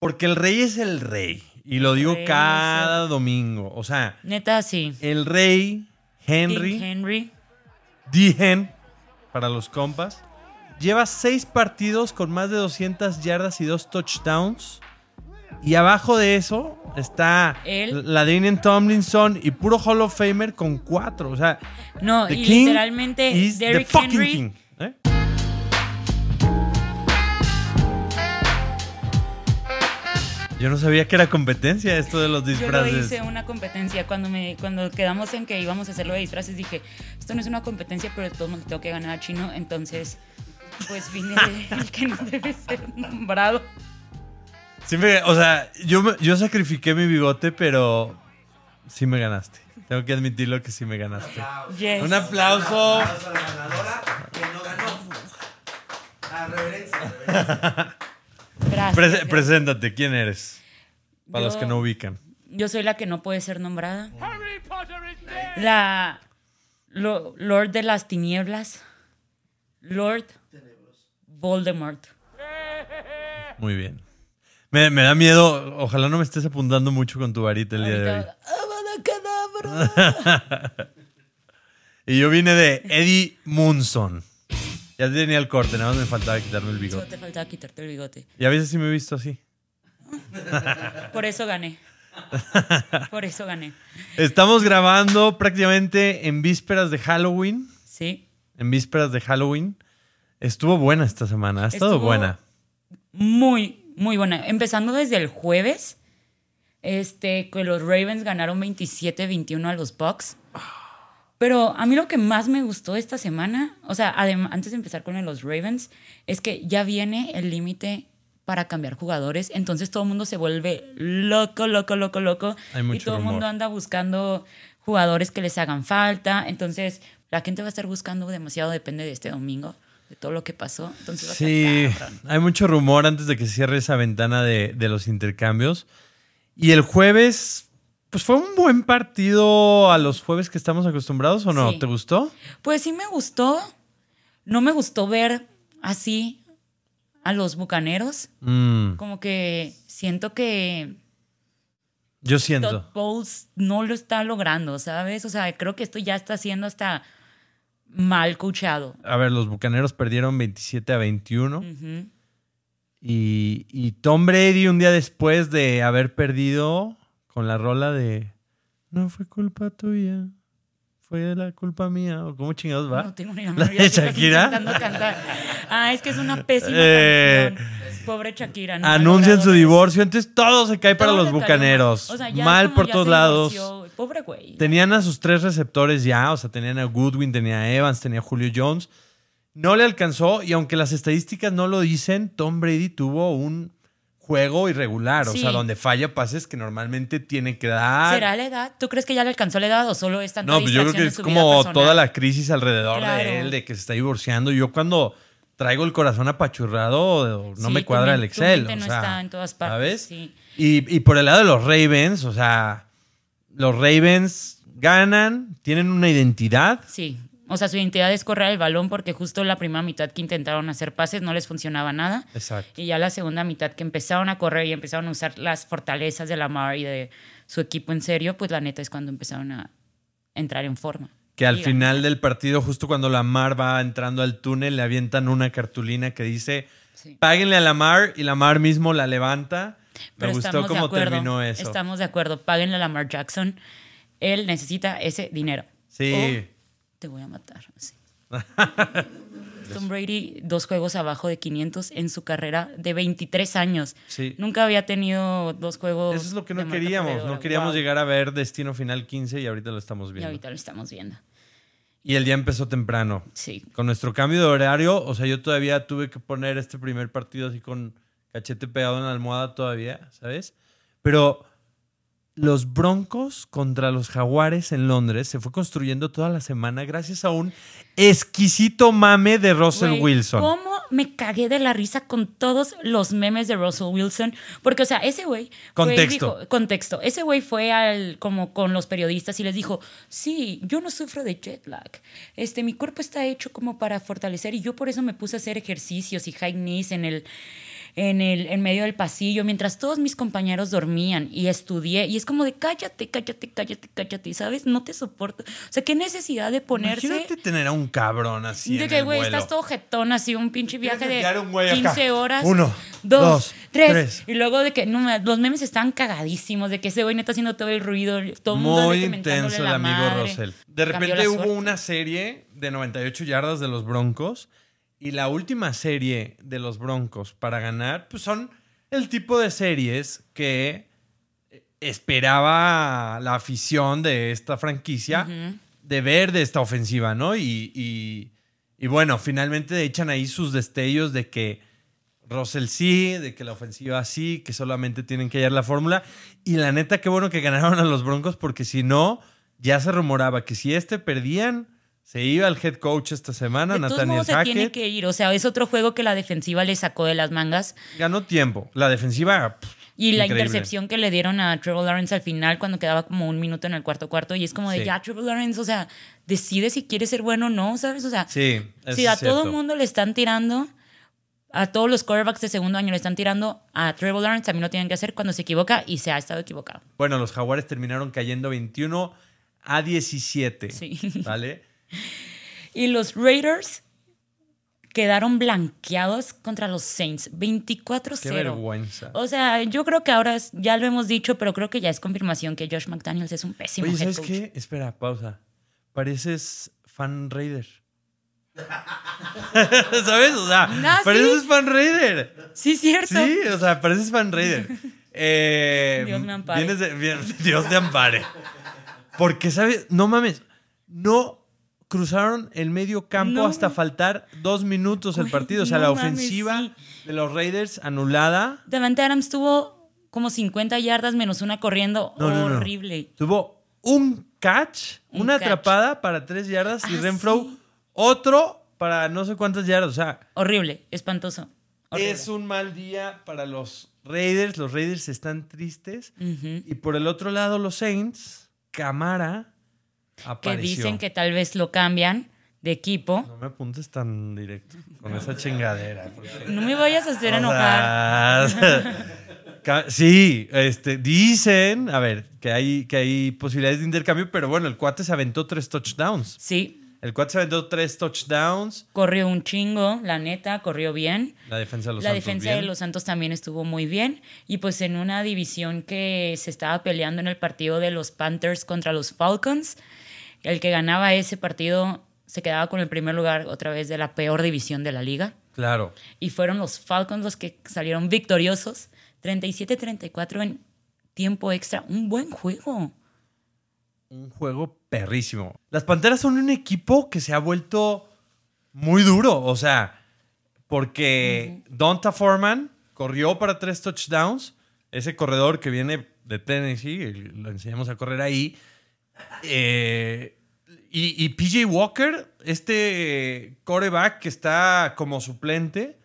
Porque el rey es el rey. Y lo digo cada domingo. O sea, Neta, sí. el rey Henry, King Henry. Dijen, para los compas, lleva seis partidos con más de 200 yardas y dos touchdowns. Y abajo de eso está Él. la Daniel Tomlinson y puro Hall of Famer con cuatro. O sea, No, the y king literalmente Derrick fucking Henry. king. ¿Eh? Yo no sabía que era competencia esto de los Yo lo disfraces. hice una competencia cuando me cuando quedamos en que íbamos a hacerlo de disfraces dije esto no es una competencia pero de todos modos tengo que ganar a Chino entonces pues vine de el que no debe ser nombrado Sí me- o sea, yo, me- yo sacrifiqué mi bigote, pero sí me ganaste. Tengo que admitirlo que sí me ganaste. Yes. Un aplauso. Vamos a la ganadora que no ganó. A reverencia, reverencia. Gracias. preséntate, ¿quién eres? Para los Yo- que no ubican. Yo soy la que no puede ser nombrada. La lo- Lord de las tinieblas. Lord Voldemort. Muy bien. Me, me da miedo. Ojalá no me estés apuntando mucho con tu varita el día de hoy. Y yo vine de Eddie Munson. Ya tenía el corte, nada más me faltaba quitarme el Solo bigote. te faltaba quitarte el bigote. Y a veces sí me he visto así. Por eso gané. Por eso gané. Estamos grabando prácticamente en vísperas de Halloween. Sí. En vísperas de Halloween. Estuvo buena esta semana. Ha estado Estuvo- buena. Muy, muy buena. Empezando desde el jueves, este, que los Ravens ganaron 27-21 a los Bucks. Pero a mí lo que más me gustó esta semana, o sea, antes de empezar con los Ravens, es que ya viene el límite para cambiar jugadores. Entonces todo el mundo se vuelve loco, loco, loco, loco. Hay y mucho todo el mundo anda buscando jugadores que les hagan falta. Entonces la gente va a estar buscando demasiado, depende de este domingo, de todo lo que pasó. Entonces Sí, hay mucho rumor antes de que cierre esa ventana de, de los intercambios. Y el jueves, pues fue un buen partido a los jueves que estamos acostumbrados, ¿o no? Sí. ¿Te gustó? Pues sí me gustó. No me gustó ver así a los bucaneros. Mm, Como que siento que yo Todd siento. Bowles no lo está logrando, ¿sabes? O sea, creo que esto ya está siendo hasta mal coachado. A ver, los bucaneros perdieron 27 a 21. Ujú. Y, y Tom Brady, un día después de haber perdido con la rola de No fue culpa tuya, fue la culpa mía. ¿O cómo chingados va? No tengo ni la ¿La idea de Shakira? cantar. Ah, es que es una pésima Eh, canción. Pobre Shakira. no Anuncian su divorcio, entonces todo se cae para los bucaneros. mal. O sea, ya Mal como por todos lados. divorció. Pobre güey. Tenían a sus tres receptores ya, o sea, tenían a Goodwin, tenía a Evans, tenía a Julio Jones. No le alcanzó y aunque las estadísticas no lo dicen, Tom Brady tuvo un juego irregular, o sea, donde falla pases que normalmente tiene que dar. ¿Será la edad? ¿Tú crees que ya le alcanzó la edad o solo es tanta No, pues yo creo que es como toda la crisis alrededor Claro. de él, de que se está divorciando. Yo cuando traigo el corazón apachurrado, no Sí, me cuadra el tu Excel. mente o no sea, está en todas partes, ¿Sabes? sí. Y, y por el lado de los Ravens, o sea, los Ravens ganan, tienen una identidad. Sí. O sea, su identidad es correr el balón porque justo la primera mitad que intentaron hacer pases no les funcionaba nada. Exacto. Y ya la segunda mitad que empezaron a correr y empezaron a usar las fortalezas de Lamar y de su equipo en serio, pues la neta es cuando empezaron a entrar en forma. Que al final del partido, justo cuando Lamar va entrando al túnel, le avientan una cartulina que dice, Sí. páguenle a Lamar, y Lamar mismo la levanta. Pero Me gustó cómo terminó eso. Estamos de acuerdo. Páguenle a Lamar Jackson. Él necesita ese dinero. Sí. O te voy a matar. así. Tom Brady, dos juegos abajo de 500 en su carrera de 23 años. Sí. Nunca había tenido dos juegos. Eso es lo que no queríamos. perdedora. No queríamos Wow. llegar a ver Destino Final 15 y ahorita lo estamos Y viendo. ahorita lo estamos viendo. Y el día empezó temprano. Sí. Con nuestro cambio de horario, o sea, yo todavía tuve que poner este primer partido así con cachete pegado en la almohada todavía, ¿sabes? Pero los Broncos contra los Jaguares en Londres se fue construyendo toda la semana gracias a un exquisito mame de Russell Wilson. ¿Cómo me cagué de la risa con todos los memes de Russell Wilson? Porque, o sea, ese güey. Contexto. dijo- contexto. Ese güey fue al, como con los periodistas y les dijo: Sí, yo no sufro de jet lag. Este, mi cuerpo está hecho como para fortalecer y yo por eso me puse a hacer ejercicios y high knees en el. En, el, en medio del pasillo mientras todos mis compañeros dormían y estudié. Y es como de cállate, cállate, cállate, cállate, ¿sabes? No te soporto. O sea, qué necesidad de ponerse. Imagínate tener a un cabrón así. De en que, güey, estás todo jetón, así un pinche viaje de enviar un güey acá. 15 horas. Uno, dos, dos, tres. tres. Y luego de que no, me- los memes están cagadísimos, de que ese güey neta haciendo todo el ruido, todo el mundo Muy intenso el amigo madre. Rosell. De repente hubo una serie de 98 yardas de los Broncos y la última serie de los Broncos para ganar, pues son el tipo de series que esperaba la afición de esta franquicia de ver de esta ofensiva, ¿no? Y, y- y bueno, finalmente echan ahí sus destellos de que Russell sí, de que la ofensiva sí, que solamente tienen que hallar la fórmula. Y la neta, qué bueno que ganaron a los Broncos, porque si no, ya se rumoraba que si este perdían, se iba el head coach esta semana, De Nathaniel modos se tiene Hackett. que ir. O sea, es otro juego que la defensiva le sacó de las mangas. Ganó tiempo. La defensiva. pff, Y la increíble. intercepción que le dieron a Trevor Lawrence al final, cuando quedaba como un minuto en el cuarto cuarto, y es como de Sí. ya, Trevor Lawrence, o sea, decide si quiere ser bueno o no, ¿sabes? O sea, Sí, si a todo el mundo le están tirando, a todos los quarterbacks de segundo año le están tirando, a Trevor Lawrence también lo tienen que hacer cuando se equivoca y se ha estado equivocado. Bueno, los Jaguares terminaron cayendo 21 a 17. Sí. ¿Vale? Y los Raiders quedaron blanqueados contra los Saints, 24-0. Qué vergüenza. O sea, yo creo que ahora es- ya lo hemos dicho, pero creo que ya es confirmación que Josh McDaniels es un pésimo Oye, head ¿sabes coach. qué? Espera, pausa. Pareces fan Raider. ¿Sabes? O sea, Ah, pareces ¿sí? fan Raider. Sí, cierto. Sí, o sea, pareces fan Raider. Eh, Dios me ampare. de- bien- Dios te ampare. Porque, ¿sabes? No mames. No cruzaron el medio campo No. hasta faltar dos minutos el partido. O sea, no la mames, ofensiva sí. de los Raiders anulada. Davante Adams tuvo como 50 yardas menos una corriendo. No. Horrible. Tuvo un catch, Un una catch. atrapada para tres yardas y Ah, Renfro sí. otro para no sé cuántas yardas. O sea, Horrible, espantoso. Horrible. es un mal día para los Raiders. Los Raiders están tristes. Y por el otro lado, los Saints, Camara Que dicen que tal vez lo cambian de equipo. No me apuntes tan directo con esa chingadera. porque- No me vayas a hacer enojar. sí, este, dicen, a ver, que hay, que hay posibilidades de intercambio, pero bueno, el cuate se aventó tres touchdowns. Sí, El cuate se aventó tres touchdowns. corrió un chingo, la neta, corrió bien. La defensa de los la Santos defensa bien. de los Santos también estuvo muy bien. Y pues en una división que se estaba peleando en el partido de los Panthers contra los Falcons, el que ganaba ese partido se quedaba con el primer lugar otra vez de la peor división de la liga. Claro. Y fueron los Falcons los que salieron victoriosos. 37-34 en tiempo extra. Un buen juego. Un juego perrísimo. Las Panteras son un equipo que se ha vuelto muy duro. O sea, porque Donta Foreman corrió para tres touchdowns. Ese corredor que viene de Tennessee, lo enseñamos a correr ahí. Eh, y, y PJ Walker, este coreback que está como suplente,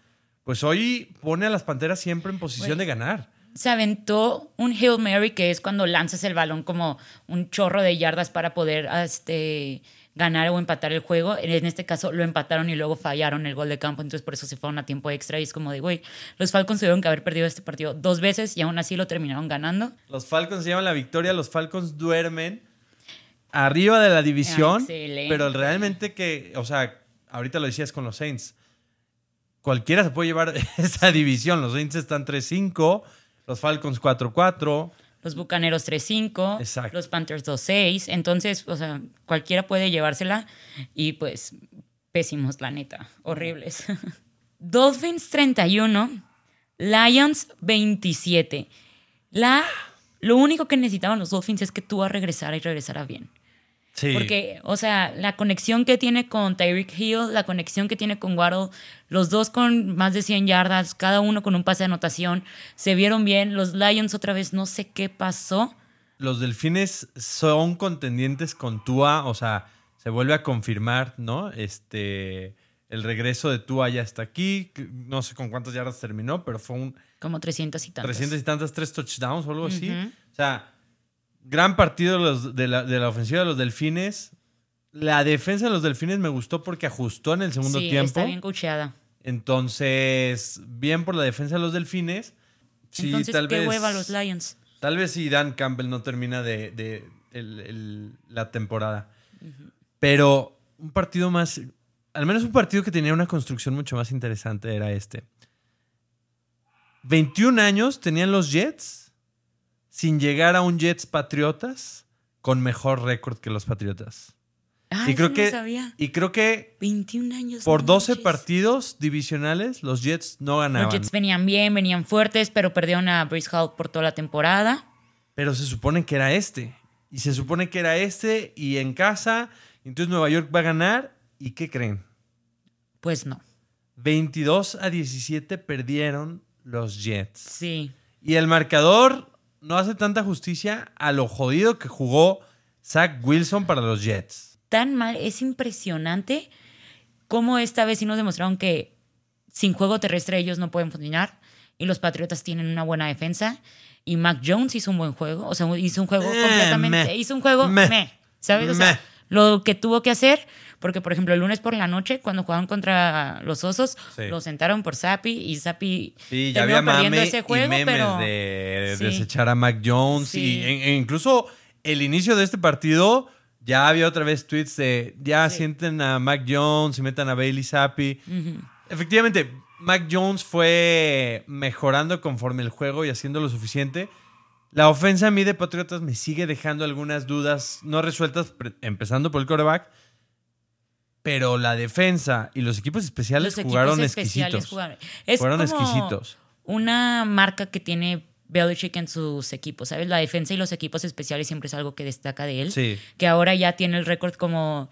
pues hoy pone a las Panteras siempre en posición de ganar. Se aventó un Hail Mary, que es cuando lanzas el balón como un chorro de yardas para poder este, ganar o empatar el juego. En este caso lo empataron y luego fallaron el gol de campo, entonces por eso se fueron a tiempo extra. Y es como de, güey, los Falcons tuvieron que haber perdido este partido dos veces y aún así lo terminaron ganando. Los Falcons se llevan la victoria, los Falcons duermen arriba de la división, Excelente. pero realmente que, o sea, ahorita lo decías con los Saints, cualquiera se puede llevar esa división, los Saints están 3-5, los Falcons 4-4, Los Bucaneros 3-5, Exacto. los Panthers 2-6. Entonces, o sea, cualquiera puede llevársela. Y pues, pésimos, la neta. Horribles. Dolphins 31, Lions 27. La, lo único que necesitaban los Dolphins es que tú regresara y regresara bien. Sí, Porque, o sea, la conexión que tiene con Tyreek Hill, la conexión que tiene con Waddle, los dos con más de 100 yardas, cada uno con un pase de anotación, se vieron bien. Los Lions otra vez, no sé qué pasó. los Delfines son contendientes con Tua, o sea, se vuelve a confirmar, ¿no? Este, el regreso de Tua ya está aquí, no sé con cuántas yardas terminó, pero fue un Como 300 y tantos. 300 y tantas, tres touchdowns o algo así. O sea, gran partido de, los- de la, de la ofensiva de los Delfines. La defensa de los Delfines me gustó porque ajustó en el segundo sí, tiempo. está bien coacheada. Entonces, bien por la defensa de los delfines. Sí, Entonces, tal qué vez. hueva los Lions. Tal vez si Dan Campbell no termina de, de- el- el- la temporada. Pero un partido más. Al menos un partido que tenía una construcción mucho más interesante era este. 21 años tenían los Jets sin llegar a un Jets Patriotas con mejor récord que los Patriotas. Ah, y creo eso que no sabía. y creo que 21 años. por no 12 manches. partidos divisionales los Jets no ganaban. Los Jets venían bien, venían fuertes, pero perdieron a Brice Hall por toda la temporada. Pero se supone que era este. Y se supone que era este y en casa. Entonces Nueva York va a ganar. ¿Y qué creen? Pues no. 22 a 17 perdieron los Jets. Sí. Y el marcador no hace tanta justicia a lo jodido que jugó Zach Wilson para los Jets. Tan mal, es impresionante cómo esta vez sí nos demostraron que sin juego terrestre ellos no pueden funcionar. Y los Patriotas tienen una buena defensa. Y Mac Jones hizo un buen juego. O sea, hizo un juego Eh, completamente. Hizo un juego. ¿Sabes? O sea, lo que tuvo que hacer. Porque, por ejemplo, el lunes por la noche, cuando jugaban contra los Osos, Sí. lo sentaron por Zappi y Zappi Sí, ya terminó había perdiendo ese juego, y memes pero de Sí. desechar a Mac Jones. Y e incluso el inicio de este partido ya había otra vez tweets de ya sienten a Mac Jones y metan a Bailey Zappi. Ujú. Efectivamente, Mac Jones fue mejorando conforme el juego y haciendo lo suficiente. La ofensa a mí de Patriotas me sigue dejando algunas dudas no resueltas, empezando por el quarterback. Pero la defensa y los equipos especiales Los equipos jugaron especiales exquisitos. jugaron. Es Fueron como exquisitos. Una marca que tiene Belichick en sus equipos, ¿sabes? La defensa y los equipos especiales siempre es algo que destaca de él. Sí. Que ahora ya tiene el récord como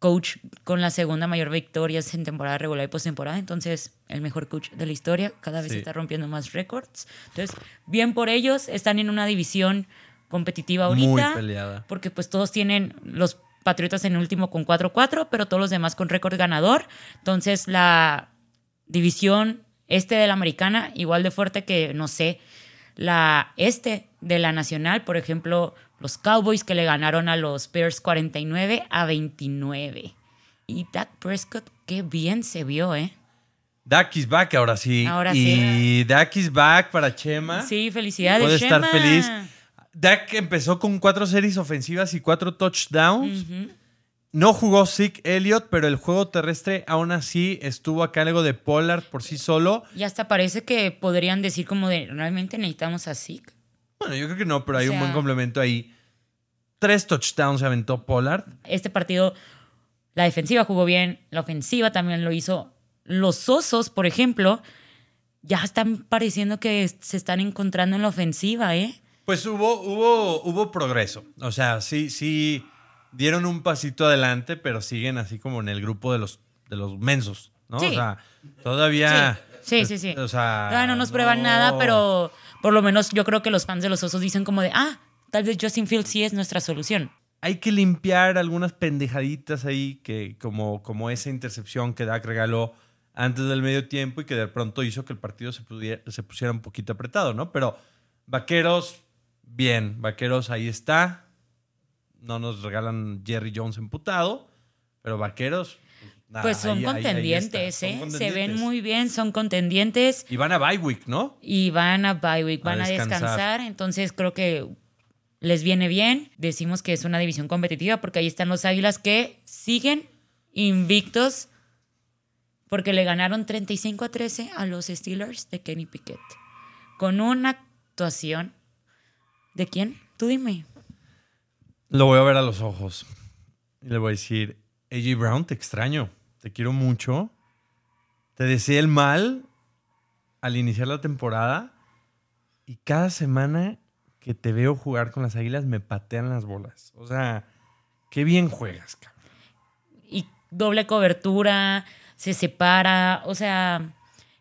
coach con la segunda mayor victorias en temporada regular y postemporada. Entonces, el mejor coach de la historia. Cada vez Sí. está rompiendo más récords. Entonces, bien por ellos. Están en una división competitiva ahorita. Muy peleada. Porque pues todos tienen los Patriotas en último con 4-4, pero todos los demás con récord ganador. Entonces la división este de la americana, igual de fuerte que, no sé, la este de la nacional, por ejemplo, los Cowboys que le ganaron a los Bears 49 a 29. Y Dak Prescott, qué bien se vio, ¿eh? Dak is back ahora sí. Ahora y sí. Dak is back para Chema. Sí, felicidades. Puede estar feliz. Dak empezó con cuatro series ofensivas y cuatro touchdowns. No jugó Zeke Elliott, pero el juego terrestre aún así estuvo a cargo de Pollard por sí solo. Y hasta parece que podrían decir como de, realmente necesitamos a Zeke. Bueno, yo creo que no, pero hay O un buen complemento ahí. Tres touchdowns se aventó Pollard. este partido la defensiva jugó bien, la ofensiva también lo hizo. Los osos, por ejemplo, ya están pareciendo que se están encontrando en la ofensiva, ¿eh? Pues hubo, hubo, hubo progreso. O sea, sí, sí dieron un pasito adelante, pero siguen así como en el grupo de los, de los mensos, ¿no? Sí. O sea, todavía. Sí, sí, sí. O sea. Todavía no nos prueban nada, pero por lo menos yo creo que los fans de los osos dicen como de, ah, tal vez Justin Fields sí es nuestra solución. Hay que limpiar algunas pendejaditas ahí, que como, como esa intercepción que Dak regaló antes del medio tiempo y que de pronto hizo que el partido se, pudiera- se pusiera un poquito apretado, ¿no? Pero Vaqueros, bien. Vaqueros, ahí está. No nos regalan Jerry Jones emputado, pero Vaqueros. nada, Pues son ahí- ahí- ahí contendientes. Son ¿eh? Se ven muy bien, son contendientes Y van a bye week, ¿no? y van a bye week, A van a, descansar. descansar. Entonces creo que les viene bien. Decimos que es una división competitiva porque ahí están los Águilas que siguen invictos porque le ganaron 35 a 13 a los Steelers de Kenny Pickett. Con una actuación. ¿De quién? Tú dime. Lo voy a ver a los ojos. Y le voy a decir, AJ Brown, te extraño. Te quiero mucho. Te deseé el mal al iniciar la temporada. Y cada semana que te veo jugar con las águilas me patean las bolas. O sea, qué bien juegas, cabrón. Y doble cobertura, se separa. O sea,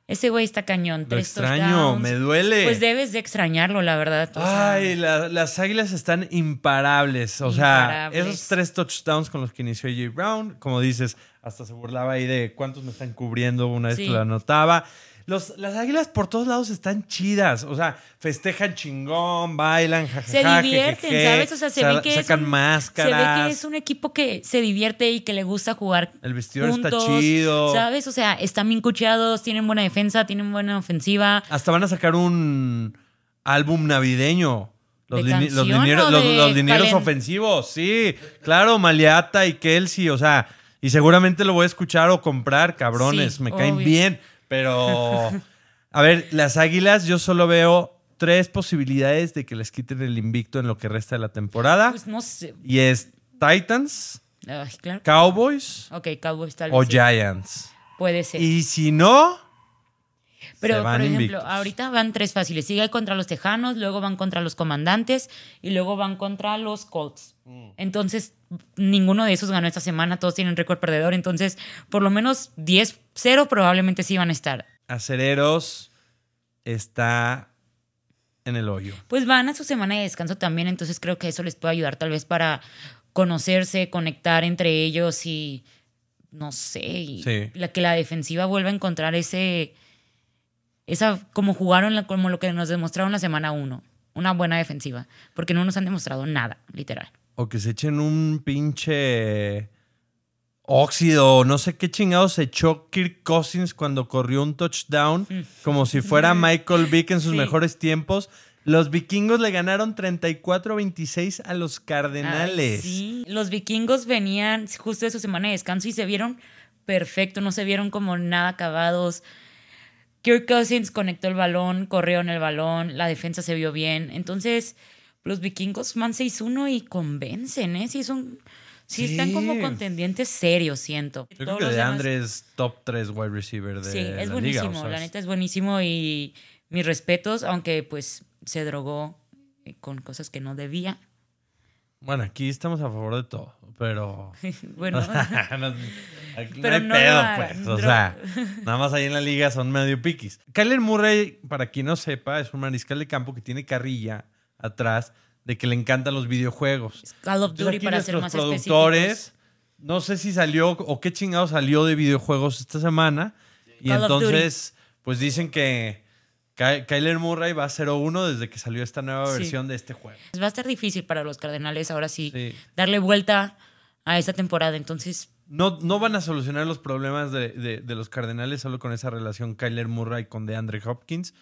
ese güey está cañón. Lo extraño, me duele. Pues debes de extrañarlo, la verdad. Ay, la- las águilas están imparables. O sea, esos tres touchdowns con los que inició AJ Brown, como dices, hasta se burlaba ahí de cuántos me están cubriendo una vez Sí. que lo anotaba. Los, las águilas por todos lados están chidas. O sea, festejan chingón, bailan, jajaja. Se divierten, jejeje, ¿sabes? O sea, se ve que es sacan un- máscaras. Se ve que es un equipo que se divierte y que le gusta jugar. El vestidor está juntos, chido. ¿Sabes? O sea, están bien cucheados, tienen buena defensa, tienen buena ofensiva. Hasta van a sacar un álbum navideño. Los, ¿De lini- los canción linieros, o los, de los linieros calen- ofensivos, sí. Claro, Maliata y Kelsey, o sea, y seguramente lo voy a escuchar o comprar, cabrones, Sí, me caen obvio. bien. Pero, a ver, las águilas, yo solo veo tres posibilidades de que les quiten el invicto en lo que resta de la temporada. Pues no sé. Y es Titans, Ay, claro. Cowboys Ok, Cowboys tal o vez. sí. Giants. Puede ser. Y si no, Pero, por ejemplo, invictos. ahorita van tres fáciles. Sigue contra los Tejanos, luego van contra los Comandantes y luego van contra los Colts. Mm. Entonces, ninguno de esos ganó esta semana. Todos tienen récord perdedor. Entonces, por lo menos 10-0 probablemente sí van a estar. Acereros está en el hoyo. Pues van a su semana de descanso también. Entonces, creo que eso les puede ayudar tal vez para conocerse, conectar entre ellos y no sé, y Sí. la, que la defensiva vuelva a encontrar ese, esa, como jugaron, la- como lo que nos demostraron la semana 1, una buena defensiva, porque no nos han demostrado nada, literal. O que se echen un pinche óxido, no sé qué chingados se echó Kirk Cousins cuando corrió un touchdown, como si fuera Michael Vick en sus Sí. mejores tiempos. Los vikingos le ganaron 34-26 a los Cardenales. Ay, sí, los vikingos venían justo de su semana de descanso y se vieron perfecto, no se vieron como nada acabados. Kirk Cousins conectó el balón, corrió en el balón, la defensa se vio bien. Entonces, los vikingos van 6-1 y convencen, ¿eh? Sí, son, sí, Sí. están como contendientes serios, siento. Yo creo que de demás- Andre es top 3 wide receiver de Sí, es la buenísimo, liga. o sea, la neta es buenísimo y mis respetos, aunque pues se drogó eh, con cosas que no debía. Bueno, aquí estamos a favor de todo, pero... bueno, No, aquí no hay no pedo, pues. O sea, nada más ahí en la liga son medio piquis. Kyler Murray, para quien no sepa, es un mariscal de campo que tiene carrilla atrás de que le encantan los videojuegos. Call of Duty para ser más productores, específicos. no sé si salió o qué chingado salió de videojuegos esta semana. Y Call entonces, pues dicen que Kyler Murray va 0-1 desde que salió esta nueva Sí. versión de este juego. Va a estar difícil para los Cardenales ahora sí, Sí. darle vuelta a esta temporada. Entonces, No, no van a solucionar los problemas de, de- de los Cardenales solo con esa relación Kyler Murray con DeAndre Hopkins.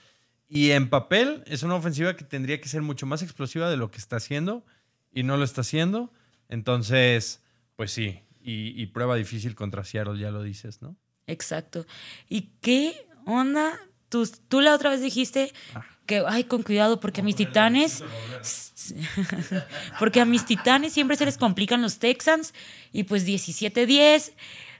Y en papel es una ofensiva que tendría que ser mucho más explosiva de lo que está haciendo y no lo está haciendo. Entonces, pues sí. Y, y prueba difícil contra Seattle, ya lo dices, ¿no? exacto. ¿Y qué onda? Tú, tú la otra vez dijiste Ah. que, ay, con cuidado, porque a mis titanes. porque a mis titanes siempre se les complican los Texans. Y pues 17-10.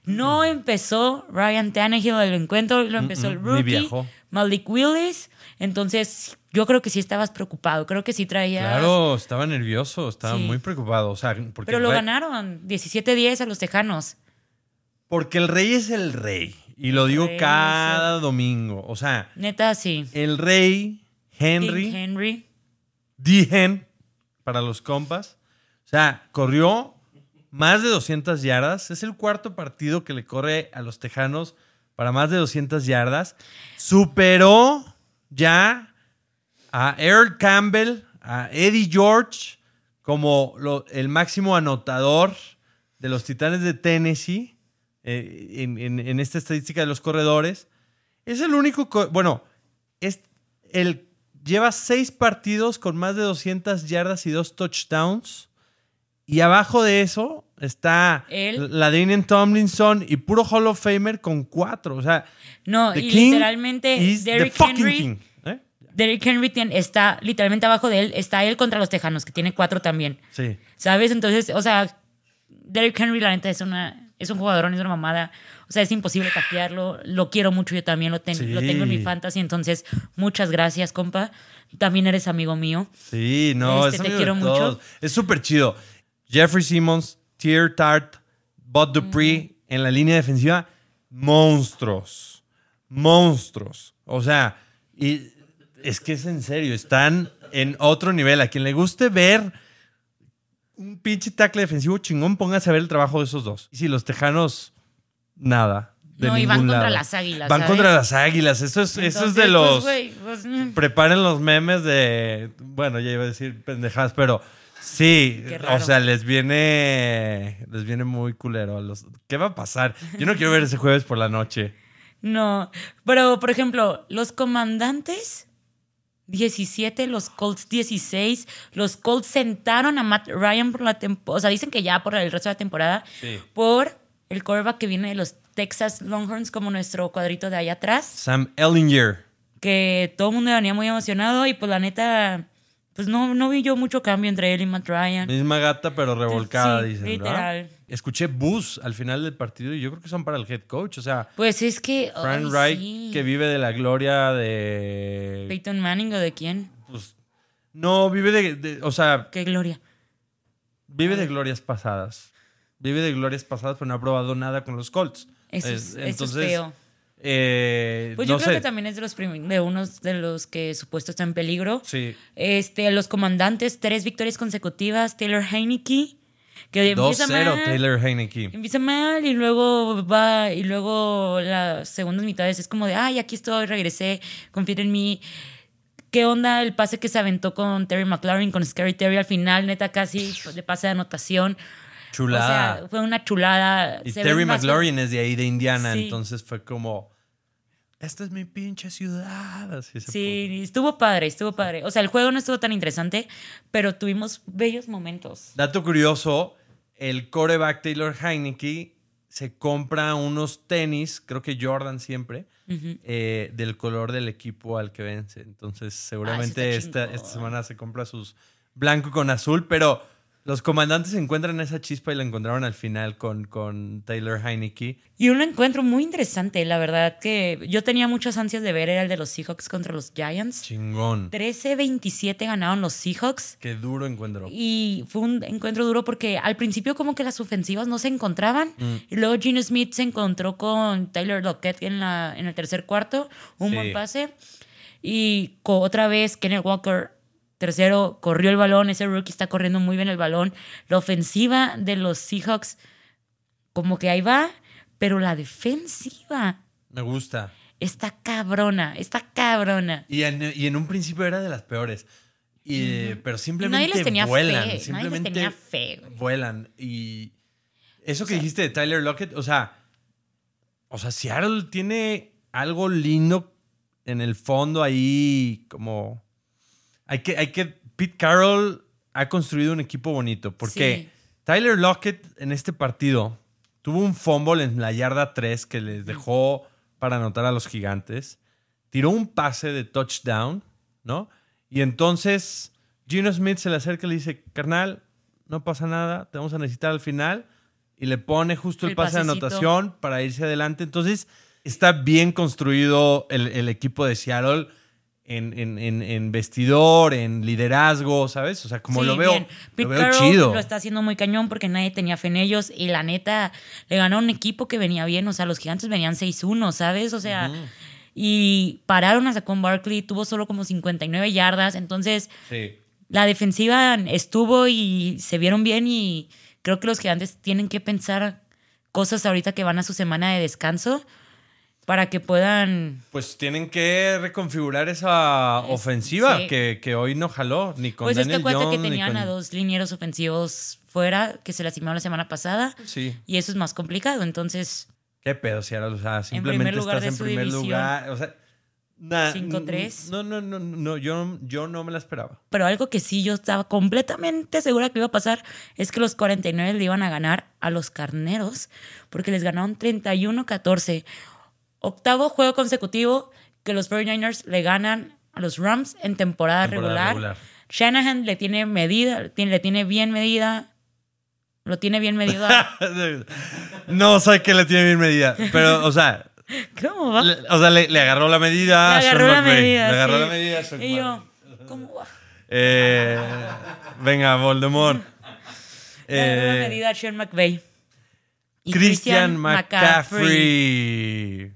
No empezó Ryan Tannehill el encuentro, lo empezó el Mm, rookie. Malik Willis. Entonces, yo creo que sí estabas preocupado. Creo que sí traías. Claro, estaba nervioso, estaba Sí. muy preocupado. O sea, porque Pero lo ganaron 17-10 a los Tejanos. Porque el rey es el rey. Y lo digo rey cada domingo. O sea, Neta, sí. el rey Henry. King Henry. Dijen para los compas. O sea, corrió más de 200 yardas. Es el cuarto partido que le corre a los Tejanos para más de 200 yardas. Superó ya a Earl Campbell, a Eddie George como lo- el máximo anotador de los Titanes de Tennessee eh, en, en- en esta estadística de los corredores. Es el único, co- bueno, es el lleva seis partidos con más de 200 yardas y dos touchdowns. Y abajo de eso está Él. la Daniel Tomlinson y puro Hall of Famer con cuatro. O sea, No, y literalmente the Derrick Henry. king. ¿Eh? Derrick Henry tiene- está literalmente abajo de él. Está él contra los Tejanos, que tiene cuatro también. Sí. ¿Sabes? Entonces, o sea, Derrick Henry, la neta, es, una, es un jugador, es una mamada. O sea, es imposible taclearlo. Lo quiero mucho, yo también lo, ten- Sí. lo tengo en mi fantasy. Entonces, muchas gracias, compa. También eres amigo mío. Sí, no, Este, es te amigo quiero mucho. Es súper chido. Jeffrey Simmons, Tier Tart, Bud Dupree en la línea defensiva, monstruos. Monstruos. O sea, y es que es en serio, están en otro nivel. A quien le guste ver un pinche tackle defensivo chingón, póngase a ver el trabajo de esos dos. Y si los tejanos, nada. de No, y van contra las águilas, Van ¿sabes? contra las águilas. Eso es, eso es de pues, los. pues, mm. Preparen los memes de. Bueno, ya iba a decir pendejadas, pero sí. O sea, les viene. Les viene muy culero. a los- ¿Qué va a pasar? Yo no quiero ver ese jueves por la noche. No, pero por ejemplo, los comandantes 17, los Colts 16, los Colts sentaron a Matt Ryan por la temporada, o sea, dicen que ya por el resto de la temporada, Sí. por el quarterback que viene de los Texas Longhorns, como nuestro cuadrito de allá atrás, Sam Ellinger. que todo el mundo venía muy emocionado y pues la neta, pues no, no vi yo mucho cambio entre él y Matt Ryan. Misma gata, pero revolcada, Sí, dicen. ¿verdad? literal. Escuché bus al final del partido y yo creo que son para el head coach. O sea, Pues es que... Frank ay, Reich, sí. que vive de la gloria de. Peyton Manning o de quién? pues, no, vive de, de- O sea, Qué gloria. vive de glorias pasadas. Vive de glorias pasadas, pero no ha probado nada con los Colts. Eso es, eso es feo. Eh, Pues no yo creo sé. que también es de los de unos de los que supuesto está en peligro. Sí. Este, los comandantes, tres victorias consecutivas, Taylor Heineke, que empieza 2-0 mal, Taylor Heineke. empieza mal y luego va y luego las segundas mitades es como de, ay, aquí estoy, regresé, confía en mí. ¿Qué onda el pase que se aventó con Terry McLaurin, con Scary Terry al final, neta casi de pase de anotación? Chulada. O sea, fue una chulada. y Se Terry McLaurin es de ahí, de Indiana. Sí. Entonces fue como. Esta es mi pinche ciudad. Así se Sí, estuvo padre, estuvo padre. O sea, el juego no estuvo tan interesante, pero tuvimos bellos momentos. Dato curioso, el coreback Taylor Heineke se compra unos tenis, creo que Jordan siempre, eh, del color del equipo al que vence. Entonces seguramente Ah, está esta, esta semana se compra sus blanco con azul, pero los comandantes encuentran esa chispa y la encontraron al final con, con Taylor Heineke. Y un encuentro muy interesante, la verdad que yo tenía muchas ansias de ver, era el de los Seahawks contra los Giants. Chingón. 13-27 ganaron los Seahawks. Qué duro encuentro. Y fue un encuentro duro porque al principio como que las ofensivas no se encontraban. Mm. Y luego Gino Smith se encontró con Tyler Lockett en, la, en el tercer cuarto. Un Sí. buen pase. Y otra vez Kenneth Walker, tercero, corrió el balón. Ese rookie está corriendo muy bien el balón. La ofensiva de los Seahawks como que ahí va. Pero la defensiva Me gusta. está cabrona. Está cabrona. Y en, y en un principio era de las peores. Y, Pero simplemente nadie les tenía vuelan. fe, nadie les simplemente tenía fe, güey. Vuelan. Y eso que dijiste de Tyler Lockett, o sea, o sea, Seattle tiene algo lindo en el fondo ahí, como... Hay que, hay que... Pete Carroll ha construido un equipo bonito, porque Sí. Tyler Lockett en este partido tuvo un fumble en la yarda 3 que les dejó para anotar a los gigantes. Tiró un pase de touchdown, ¿no? Y entonces Gino Smith se le acerca y le dice, carnal, no pasa nada, te vamos a necesitar al final. Y le pone justo el, El pase de anotación para irse adelante. Entonces está bien construido el, el equipo de Seattle en, en- en- en vestidor, en liderazgo, ¿sabes? O sea, como Sí, lo veo, lo veo chido. Lo está haciendo muy cañón porque nadie tenía fe en ellos. Y la neta, le ganó un equipo que venía bien. O sea, los gigantes venían 6-1, ¿sabes? O sea, y pararon a Saquon Barkley. Tuvo solo como 59 yardas. Entonces, Sí. la defensiva estuvo y se vieron bien. Y creo que los gigantes tienen que pensar cosas ahorita que van a su semana de descanso para que puedan. Pues tienen que reconfigurar esa ofensiva sí. que, que hoy no jaló, ni con Pues es que Daniel acuérdate que Jones, ni tenían con- a dos linieros ofensivos fuera que se lastimaron la semana pasada. Sí. Y eso es más complicado. Entonces, ¿Qué pedo, Seattle? O sea, simplemente lugar estás en primer división. lugar. O sea, na- 5-3. No, no, no, no, yo, yo no me la esperaba. pero algo que sí yo estaba completamente segura que iba a pasar es que los 49 le iban a ganar a los carneros porque les ganaron 31-14. Octavo juego consecutivo que los 49ers le ganan a los Rams en temporada, Temporada regular. regular. Shanahan le tiene medida, le tiene bien medida. Lo tiene bien medido. no sé qué le tiene bien medida, pero, o sea, ¿Cómo va? le- o sea, le, le agarró la medida. a Le Sean agarró la McVay. medida. Le agarró sí. la medida. a Sean Y yo. ¿cómo va? Eh, venga, Voldemort. Le agarró la Eh, medida a Sean McVay. Y Christian McCaffrey.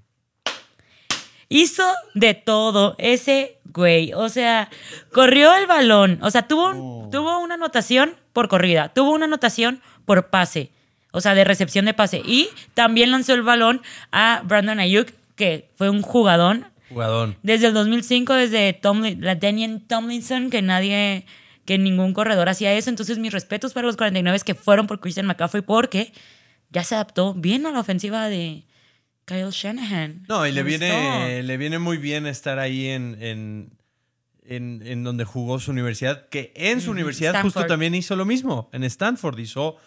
Hizo de todo ese güey. O sea, corrió el balón. O sea, tuvo, un- Oh. tuvo una anotación por corrida. Tuvo una anotación por pase. O sea, de recepción de pase. Y también lanzó el balón a Brandon Ayuk, que fue un jugadón. Jugadón. Desde el 2005, desde Tomlin, la Daniel Tomlinson, que nadie, que ningún corredor hacía eso. Entonces, mis respetos para los 49 que fueron por Christian McCaffrey porque ya se adaptó bien a la ofensiva de Kyle Shanahan. No, y le viene, le viene muy bien estar ahí en, en, en, en donde jugó su universidad, que en su universidad justo también hizo lo mismo. En Stanford hizo,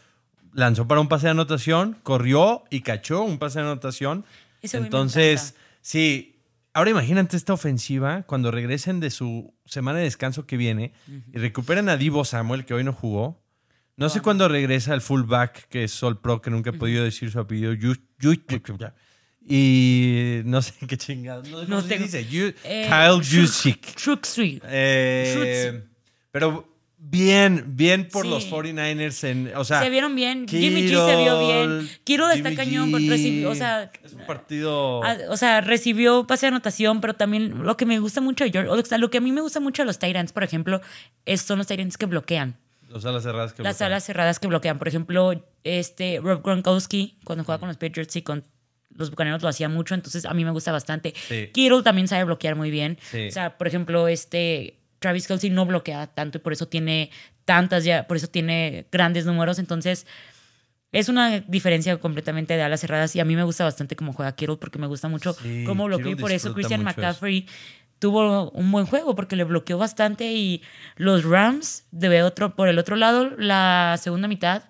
lanzó para un pase de anotación, corrió y cachó un pase de anotación. Entonces, sí. Ahora imagínate esta ofensiva cuando regresen de su semana de descanso que viene y recuperen a Divo Samuel, que hoy no jugó. No sé cuándo regresa el fullback, que es Sol Pro, que nunca he podido decir su apellido. Yu- Yu- y no sé qué chingados. No sé No cómo se tengo- dice. Yu- Eh, Kyle Juszczyk. Eh, pero bien, bien por Sí. los 49ers. En, o sea, se vieron bien. Jimmy G se vio bien. Kittle está Jimmy cañón. Recibió- o sea, es un partido. Ah, O sea, recibió pase de anotación, pero también lo que me gusta mucho de George, o sea, lo que a mí me gusta mucho de los Tyrants, por ejemplo, es, son los Tyrants que bloquean. Los alas cerradas que Las bloquean. alas cerradas que bloquean. Por ejemplo, este Rob Gronkowski, cuando jugaba con los Patriots y con los Bucaneros lo hacía mucho, entonces a mí me gusta bastante. Sí. Kittle también sabe bloquear muy bien. Sí. O sea, por ejemplo, este Travis Kelsey no bloquea tanto y por eso tiene tantas ya, por eso tiene grandes números, entonces es una diferencia completamente de alas cerradas y a mí me gusta bastante cómo juega Kittle porque me gusta mucho Sí, cómo bloquea y por eso Christian eso. McCaffrey tuvo un buen juego porque le bloqueó bastante y los Rams de otro por el otro lado la segunda mitad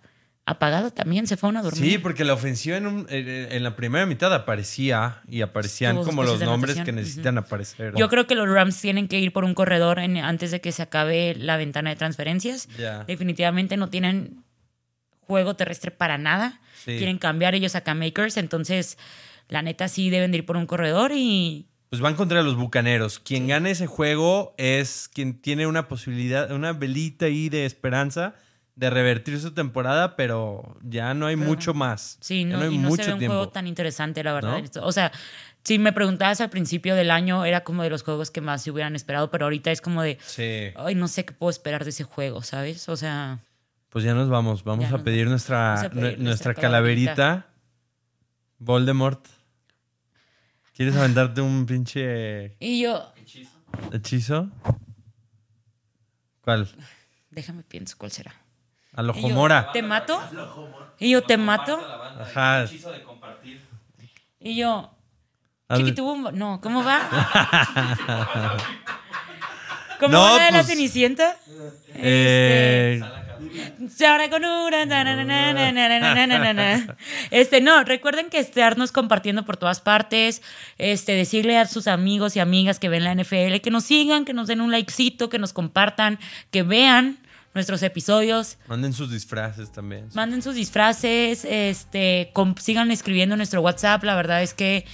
apagado también se fueron a dormir. Sí, porque la ofensiva en, un- en- la primera mitad aparecía y aparecían como los nombres que necesitan aparecer. Yo creo que los Rams tienen que ir por un corredor en- antes de que se acabe la ventana de transferencias. Definitivamente no tienen juego terrestre para nada. Sí. Quieren cambiar ellos a Cam Makers. Entonces, la neta sí deben de ir por un corredor y Pues van contra los bucaneros. Quien gane ese juego es quien tiene una posibilidad, una velita ahí de esperanza de revertir su temporada, pero ya no hay mucho más. sí, Ya no, hay y no mucho se ve un tiempo. juego tan interesante, la verdad. ¿No? O sea, si me preguntabas al principio del año, era como de los juegos que más se hubieran esperado, pero ahorita es como de, Sí. ay, no sé qué puedo esperar de ese juego, ¿sabes? O sea, Pues ya nos vamos. Vamos a nos pedir nuestra, Vamos a pedir nue- nuestra nuestra calaverita. Voldemort. ¿Quieres aventarte un pinche y yo, hechizo? ¿Cuál? déjame pienso cuál será. Al Ojomora. ¿Te mato? Y yo, ¿te mato? Ajá. Y yo, Chiquitibumba. No, ¿cómo va? ¿Cómo no, va la de pues, la Cenicienta? Eh... Este, no, recuerden que estarnos compartiendo por todas partes, este, decirle a sus amigos y amigas que ven la NFL que nos sigan, que nos den un likecito, que nos compartan, que vean nuestros episodios. manden sus disfraces también. Manden sus disfraces, este, sigan escribiendo en nuestro WhatsApp. La verdad es que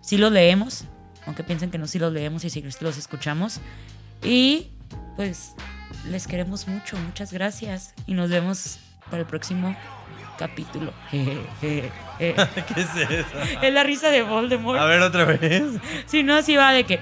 sí los leemos, aunque piensen que no, sí los leemos y sí los escuchamos. Y pues les queremos mucho, muchas gracias. Y nos vemos para el próximo capítulo. ¿Qué es eso? es la risa de Voldemort. A ver otra vez. Si no, así va de que...